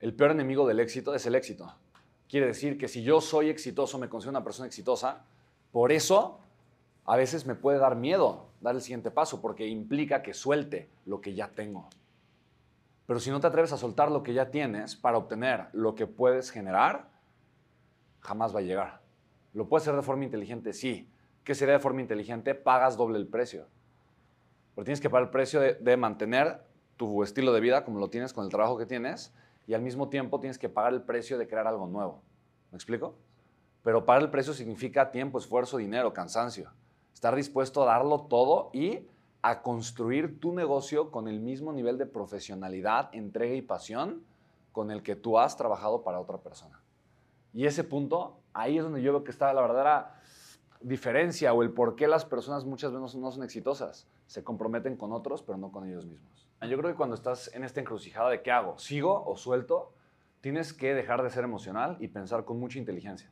el peor enemigo del éxito es el éxito. Quiere decir que si yo soy exitoso, me considero una persona exitosa, por eso a veces me puede dar miedo dar el siguiente paso, porque implica que suelte lo que ya tengo. Pero si no te atreves a soltar lo que ya tienes para obtener lo que puedes generar, jamás va a llegar. ¿Lo puedes hacer de forma inteligente? Sí. ¿Qué sería de forma inteligente? Pagas doble el precio. Pero tienes que pagar el precio de, de mantener tu estilo de vida como lo tienes con el trabajo que tienes y al mismo tiempo tienes que pagar el precio de crear algo nuevo. ¿Me explico? Pero pagar el precio significa tiempo, esfuerzo, dinero, cansancio. Estar dispuesto a darlo todo y a construir tu negocio con el mismo nivel de profesionalidad, entrega y pasión con el que tú has trabajado para otra persona. Y ese punto, ahí es donde yo veo que está la verdadera diferencia o el por qué las personas muchas veces no son exitosas. Se comprometen con otros, pero no con ellos mismos. Yo creo que cuando estás en esta encrucijada de qué hago, sigo o suelto, tienes que dejar de ser emocional y pensar con mucha inteligencia.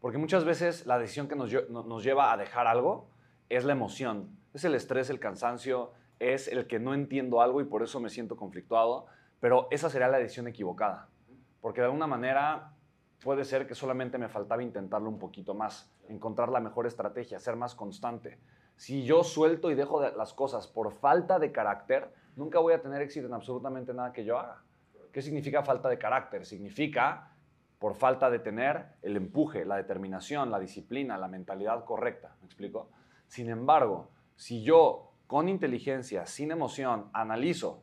Porque muchas veces la decisión que nos, nos lleva a dejar algo es la emoción, es el estrés, el cansancio, es el que no entiendo algo y por eso me siento conflictuado, pero esa sería la decisión equivocada. Porque de alguna manera puede ser que solamente me faltaba intentarlo un poquito más, encontrar la mejor estrategia, ser más constante. Si yo suelto y dejo las cosas por falta de carácter, nunca voy a tener éxito en absolutamente nada que yo haga. ¿Qué significa falta de carácter? Significa por falta de tener el empuje, la determinación, la disciplina, la mentalidad correcta. ¿Me explico? Sin embargo, si yo con inteligencia, sin emoción, analizo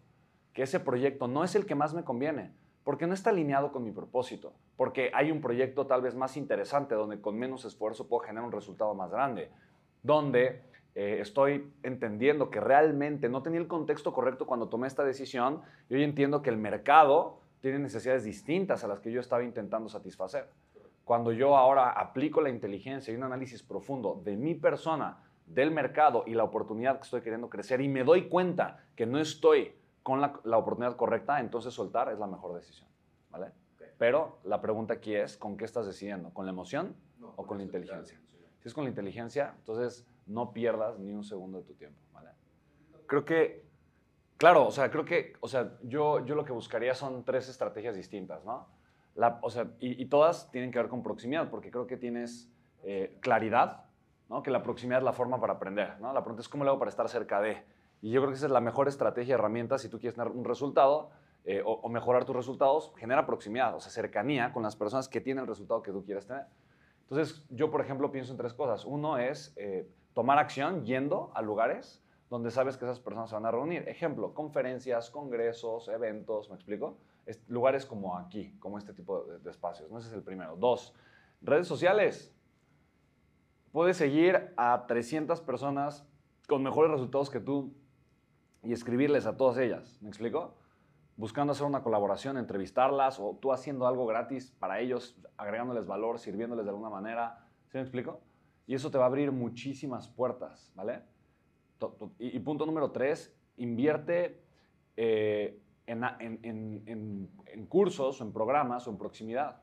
que ese proyecto no es el que más me conviene, porque no está alineado con mi propósito, porque hay un proyecto tal vez más interesante donde con menos esfuerzo puedo generar un resultado más grande, donde eh, estoy entendiendo que realmente no tenía el contexto correcto cuando tomé esta decisión y hoy entiendo que el mercado tiene necesidades distintas a las que yo estaba intentando satisfacer. Cuando yo ahora aplico la inteligencia y un análisis profundo de mi persona, del mercado y la oportunidad que estoy queriendo crecer y me doy cuenta que no estoy con la, oportunidad correcta, entonces soltar es la mejor decisión. ¿vale? Pero la pregunta aquí es, ¿con qué estás decidiendo? ¿Con la emoción o con la inteligencia? Si es con la inteligencia, entonces no pierdas ni un segundo de tu tiempo. ¿vale? Creo que, claro, o sea, creo que, o sea, yo, yo lo que buscaría son tres estrategias distintas, ¿no? La, o sea, y, todas tienen que ver con proximidad, porque creo que tienes eh, claridad, ¿no? que la proximidad es la forma para aprender. ¿no? La pregunta es cómo lo hago para estar cerca de. Y yo creo que esa es la mejor estrategia, herramienta, si tú quieres tener un resultado eh, o, mejorar tus resultados, genera proximidad, o sea, cercanía con las personas que tienen el resultado que tú quieres tener. Entonces, yo, por ejemplo, pienso en tres cosas. Uno es eh, tomar acción yendo a lugares donde sabes que esas personas se van a reunir. Ejemplo, conferencias, congresos, eventos, ¿me explico? lugares como aquí, como este tipo de, de espacios. ¿no? Ese es el primero. Dos, redes sociales Puedes seguir a 300 personas con mejores resultados que tú y escribirles a todas ellas. ¿Me explico? Buscando hacer una colaboración, entrevistarlas o tú haciendo algo gratis para ellos, agregándoles valor, sirviéndoles de alguna manera. ¿Sí me explico? Y eso te va a abrir muchísimas puertas, ¿vale? Y, punto número tres, invierte eh, en, en, en, en cursos o en programas o en proximidad